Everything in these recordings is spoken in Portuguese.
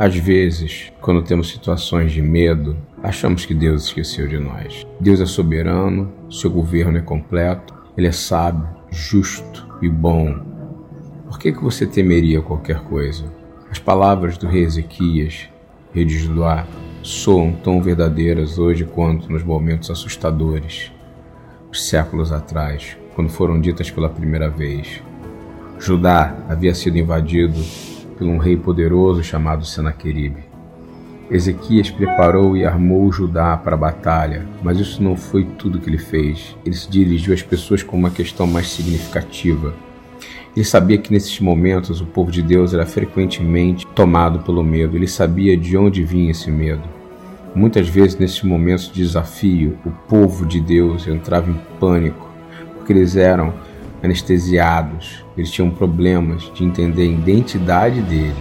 Às vezes, quando temos situações de medo, achamos que Deus esqueceu de nós. Deus é soberano, seu governo é completo, ele é sábio, justo e bom. Por que, que você temeria qualquer coisa? As palavras do rei Ezequias, rei de Judá, soam tão verdadeiras hoje quanto nos momentos assustadores, séculos atrás, quando foram ditas pela primeira vez. Judá havia sido invadido por um rei poderoso chamado Senaqueribe. Ezequias preparou e armou Judá para a batalha, mas isso não foi tudo que ele fez. Ele se dirigiu às pessoas com uma questão mais significativa. Ele sabia que nesses momentos o povo de Deus era frequentemente tomado pelo medo. Ele sabia de onde vinha esse medo. Muitas vezes, nesses momentos de desafio, o povo de Deus entrava em pânico, porque eles eram anestesiados, eles tinham problemas de entender a identidade deles,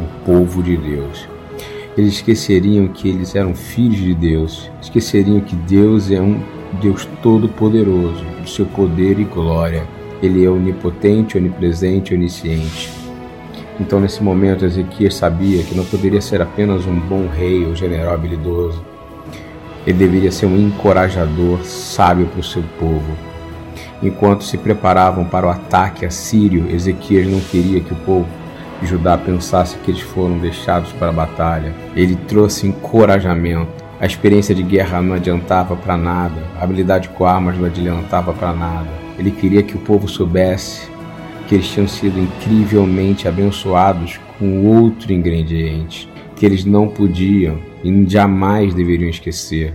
o povo de Deus. Eles esqueceriam que eles eram filhos de Deus, esqueceriam que Deus é um Deus todo-poderoso, do seu poder e glória. Ele é onipotente, onipresente, onisciente. Então, nesse momento, Ezequias sabia que não poderia ser apenas um bom rei ou general habilidoso. Ele deveria ser um encorajador sábio para o seu povo Enquanto se preparavam para o ataque assírio, Ezequias não queria que o povo de Judá pensasse que eles foram deixados para a batalha. Ele trouxe encorajamento. A experiência de guerra não adiantava para nada, a habilidade com armas não adiantava para nada. Ele queria que o povo soubesse que eles tinham sido incrivelmente abençoados com outro ingrediente, que eles não podiam e jamais deveriam esquecer.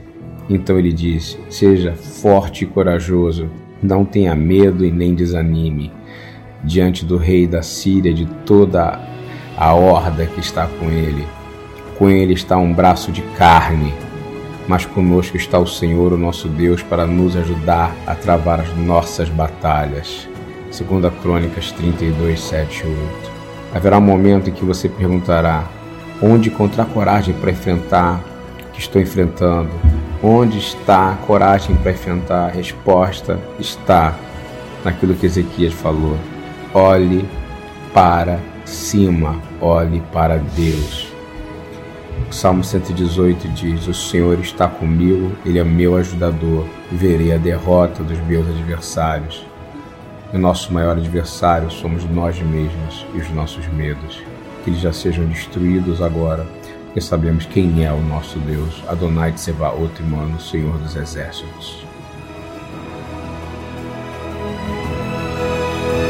Então ele disse: Seja forte e corajoso, não tenha medo e nem desanime diante do rei da Síria, de toda a horda que está com ele. Com ele está um braço de carne, mas conosco está o Senhor, o nosso Deus, para nos ajudar a travar as nossas batalhas. Segunda Crônicas 32, 7 e 8. Haverá um momento em que você perguntará: onde encontrar coragem para enfrentar o que estou enfrentando? Onde está a coragem para enfrentar? A resposta está naquilo que Ezequias falou. Olhe para cima, olhe para Deus. O Salmo 118 diz: O Senhor está comigo, Ele é meu ajudador, verei a derrota dos meus adversários. O nosso maior adversário somos nós mesmos e os nossos medos. Que eles já sejam destruídos agora porque sabemos quem é o nosso Deus, Adonai de Sebaot, mano, Senhor dos Exércitos.